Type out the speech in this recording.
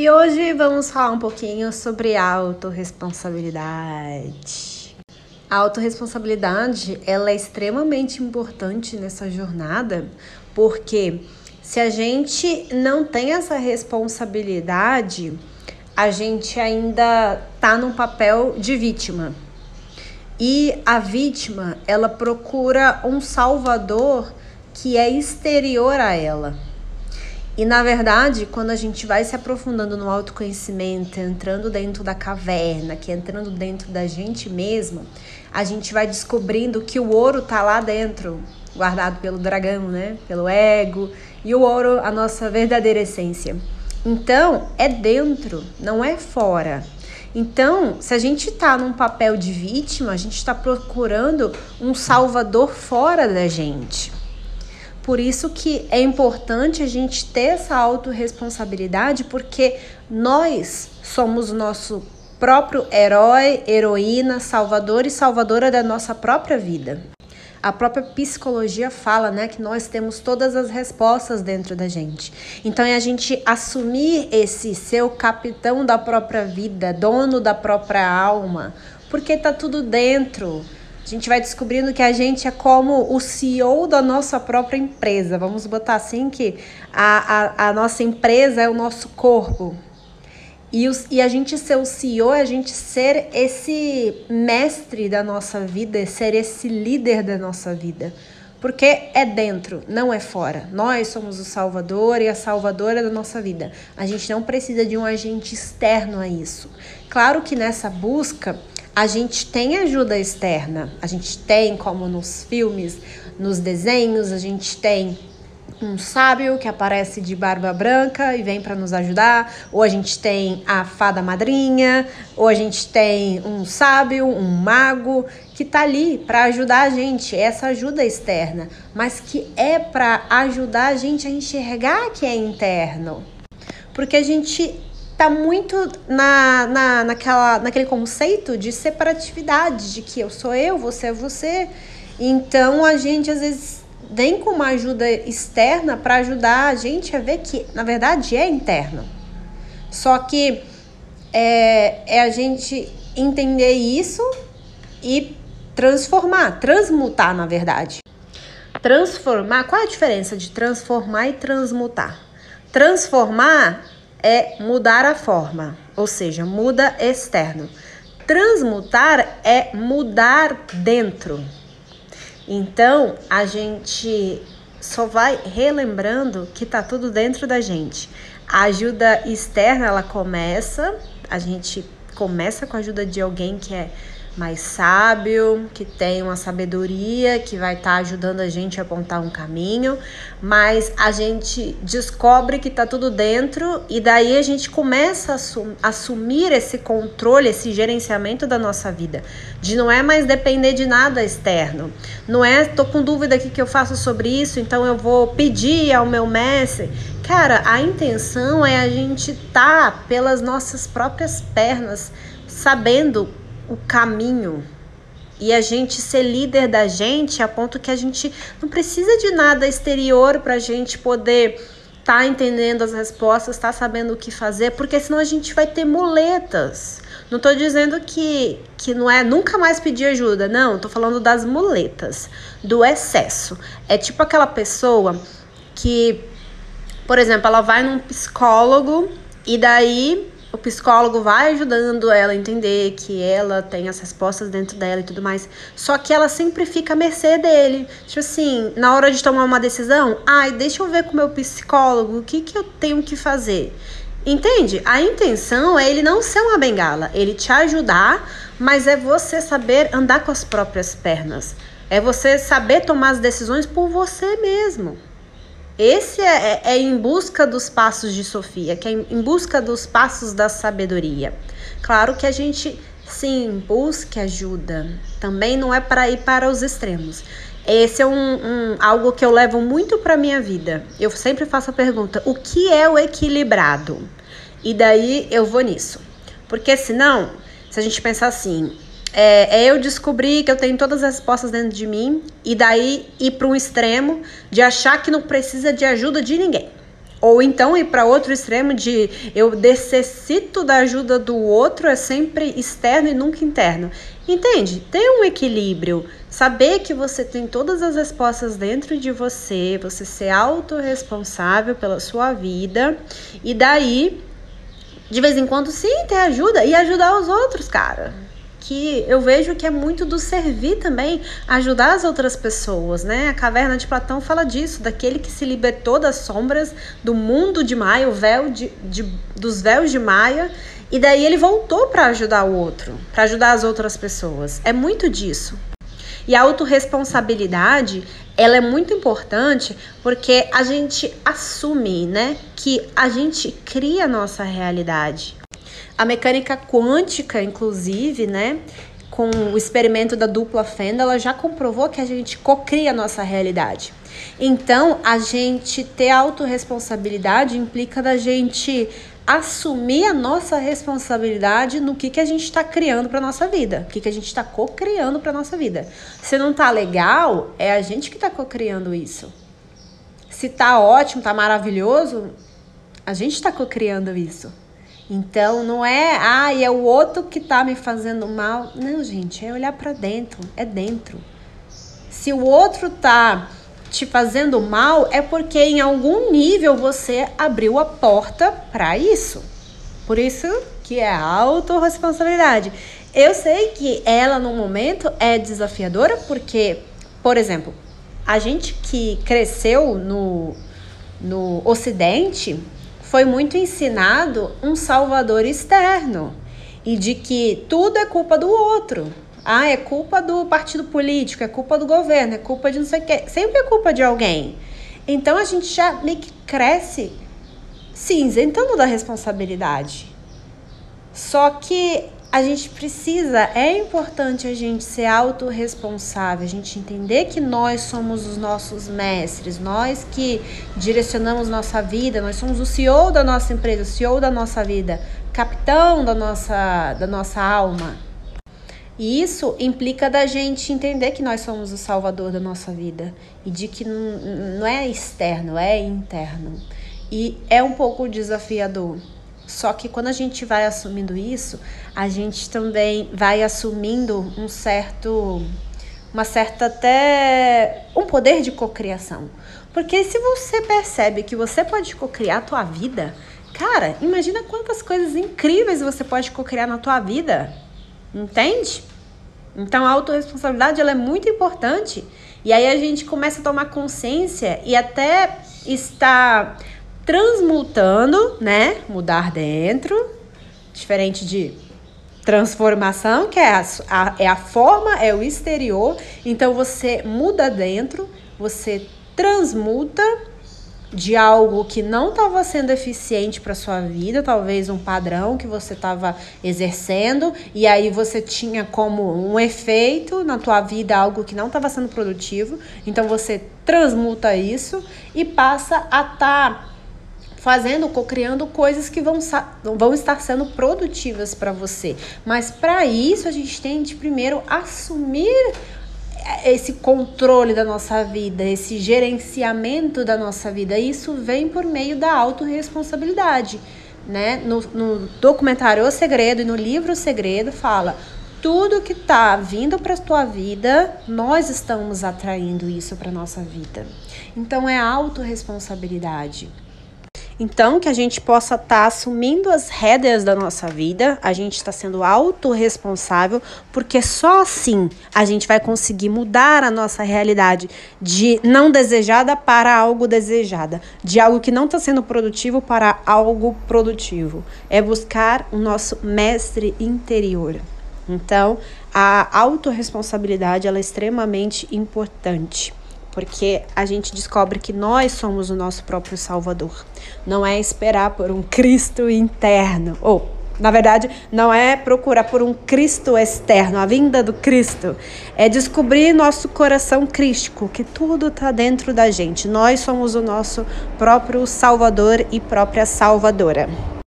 E hoje vamos falar um pouquinho sobre autorresponsabilidade. A autorresponsabilidade, ela é extremamente importante nessa jornada, porque se a gente não tem essa responsabilidade, a gente ainda tá num papel de vítima. E a vítima, ela procura um salvador que é exterior a ela. E na verdade, quando a gente vai se aprofundando no autoconhecimento, entrando dentro da caverna, que é entrando dentro da gente mesma, a gente vai descobrindo que o ouro tá lá dentro, guardado pelo dragão, né? Pelo ego, e o ouro, a nossa verdadeira essência. Então, é dentro, não é fora. Então, se a gente está num papel de vítima, a gente está procurando um salvador fora da gente. Por isso que é importante a gente ter essa autorresponsabilidade, porque nós somos o nosso próprio herói, heroína, salvador e salvadora da nossa própria vida. A própria psicologia fala, né, que nós temos todas as respostas dentro da gente. Então é a gente assumir esse seu capitão da própria vida, dono da própria alma, porque tá tudo dentro. A gente vai descobrindo que a gente é como o CEO da nossa própria empresa. Vamos botar assim que a, a, a nossa empresa é o nosso corpo. E, os, e a gente ser o CEO é a gente ser esse mestre da nossa vida, ser esse líder da nossa vida. Porque é dentro, não é fora. Nós somos o salvador e a salvadora da nossa vida. A gente não precisa de um agente externo a isso. Claro que nessa busca a gente tem ajuda externa. A gente tem, como nos filmes, nos desenhos, a gente tem um sábio que aparece de barba branca e vem para nos ajudar, ou a gente tem a fada madrinha, ou a gente tem um sábio, um mago que tá ali para ajudar a gente, essa ajuda externa, mas que é para ajudar a gente a enxergar que é interno. Porque a gente tá muito na, na, naquela, naquele conceito de separatividade, de que eu sou eu, você é você. Então a gente às vezes vem com uma ajuda externa para ajudar a gente a ver que, na verdade, é interno. Só que é, é a gente entender isso e transformar, transmutar, na verdade. Transformar, qual a diferença de transformar e transmutar? Transformar é mudar a forma, ou seja, muda externo. Transmutar é mudar dentro. Então, a gente só vai relembrando que tá tudo dentro da gente. A ajuda externa, ela começa, a gente começa com a ajuda de alguém que é mais sábio, que tem uma sabedoria, que vai estar tá ajudando a gente a apontar um caminho, mas a gente descobre que tá tudo dentro e daí a gente começa a assumir esse controle, esse gerenciamento da nossa vida, de não é mais depender de nada externo. Não é tô com dúvida aqui que eu faço sobre isso, então eu vou pedir ao meu mestre. Cara, a intenção é a gente tá pelas nossas próprias pernas, sabendo o caminho e a gente ser líder da gente a ponto que a gente não precisa de nada exterior para a gente poder estar tá entendendo as respostas, tá sabendo o que fazer, porque senão a gente vai ter muletas. Não estou dizendo que, que não é nunca mais pedir ajuda, não, estou falando das muletas, do excesso. É tipo aquela pessoa que, por exemplo, ela vai num psicólogo e daí o psicólogo vai ajudando ela a entender que ela tem as respostas dentro dela e tudo mais. Só que ela sempre fica à mercê dele. Tipo assim, na hora de tomar uma decisão, ai, deixa eu ver com o meu psicólogo o que, que eu tenho que fazer. Entende? A intenção é ele não ser uma bengala, ele te ajudar, mas é você saber andar com as próprias pernas. É você saber tomar as decisões por você mesmo. Esse é, é, é, em busca dos passos de Sofia, que é em busca dos passos da sabedoria. Claro que a gente sim busque ajuda. Também não é para ir para os extremos. Esse é um, um algo que eu levo muito para minha vida. Eu sempre faço a pergunta: o que é o equilibrado? E daí eu vou nisso. Porque senão, se a gente pensar assim, é, é, eu descobrir que eu tenho todas as respostas dentro de mim e daí ir para um extremo de achar que não precisa de ajuda de ninguém. Ou então ir para outro extremo de eu necessito da ajuda do outro, é sempre externo e nunca interno. Entende? Ter um equilíbrio. Saber que você tem todas as respostas dentro de você, você ser autorresponsável pela sua vida. E daí, de vez em quando, sim, ter ajuda e ajudar os outros, cara que eu vejo que é muito do servir também, ajudar as outras pessoas, né? A caverna de Platão fala disso, daquele que se libertou das sombras do mundo de Maia, o véu de, de dos véus de Maia, e daí ele voltou para ajudar o outro, para ajudar as outras pessoas. É muito disso. E a autorresponsabilidade, ela é muito importante porque a gente assume, né, que a gente cria a nossa realidade. A mecânica quântica, inclusive, né, com o experimento da dupla fenda, ela já comprovou que a gente cocria a nossa realidade. Então, a gente ter autorresponsabilidade implica da gente assumir a nossa responsabilidade no que, que a gente está criando para nossa vida, o que, que a gente está co-criando para nossa vida. Se não tá legal, é a gente que está co-criando isso. Se tá ótimo, tá maravilhoso, a gente está co-criando isso. Então não é, ah, é o outro que tá me fazendo mal. Não, gente, é olhar para dentro, é dentro. Se o outro tá te fazendo mal, é porque em algum nível você abriu a porta para isso. Por isso que é autorresponsabilidade. Eu sei que ela no momento é desafiadora porque, por exemplo, a gente que cresceu no, no Ocidente, foi muito ensinado um salvador externo e de que tudo é culpa do outro. Ah, é culpa do partido político, é culpa do governo, é culpa de não sei o quê. Sempre é culpa de alguém. Então a gente já meio que cresce se isentando da responsabilidade. Só que a gente precisa, é importante a gente ser autorresponsável, a gente entender que nós somos os nossos mestres, nós que direcionamos nossa vida, nós somos o CEO da nossa empresa, o CEO da nossa vida, capitão da nossa, da nossa alma. E isso implica da gente entender que nós somos o salvador da nossa vida e de que não, não é externo, é interno. E é um pouco desafiador só que quando a gente vai assumindo isso, a gente também vai assumindo um certo uma certa até um poder de cocriação. Porque se você percebe que você pode cocriar a tua vida, cara, imagina quantas coisas incríveis você pode cocriar na tua vida. Entende? Então a autorresponsabilidade ela é muito importante. E aí a gente começa a tomar consciência e até está transmutando, né? Mudar dentro, diferente de transformação, que é a, a, é a forma, é o exterior. Então você muda dentro, você transmuta de algo que não estava sendo eficiente para sua vida, talvez um padrão que você estava exercendo e aí você tinha como um efeito na tua vida algo que não estava sendo produtivo. Então você transmuta isso e passa a estar tá fazendo, co-criando coisas que vão, vão estar sendo produtivas para você. Mas para isso a gente tem de primeiro assumir esse controle da nossa vida, esse gerenciamento da nossa vida. Isso vem por meio da autorresponsabilidade. Né? No, no documentário O Segredo e no livro O Segredo fala tudo que está vindo para a tua vida, nós estamos atraindo isso para nossa vida. Então é autorresponsabilidade. Então, que a gente possa estar tá assumindo as rédeas da nossa vida, a gente está sendo autorresponsável, porque só assim a gente vai conseguir mudar a nossa realidade de não desejada para algo desejada, de algo que não está sendo produtivo para algo produtivo. É buscar o nosso mestre interior. Então, a autorresponsabilidade ela é extremamente importante porque a gente descobre que nós somos o nosso próprio Salvador. Não é esperar por um Cristo interno, ou, na verdade, não é procurar por um Cristo externo, a vinda do Cristo. É descobrir nosso coração crístico, que tudo está dentro da gente. Nós somos o nosso próprio Salvador e própria Salvadora.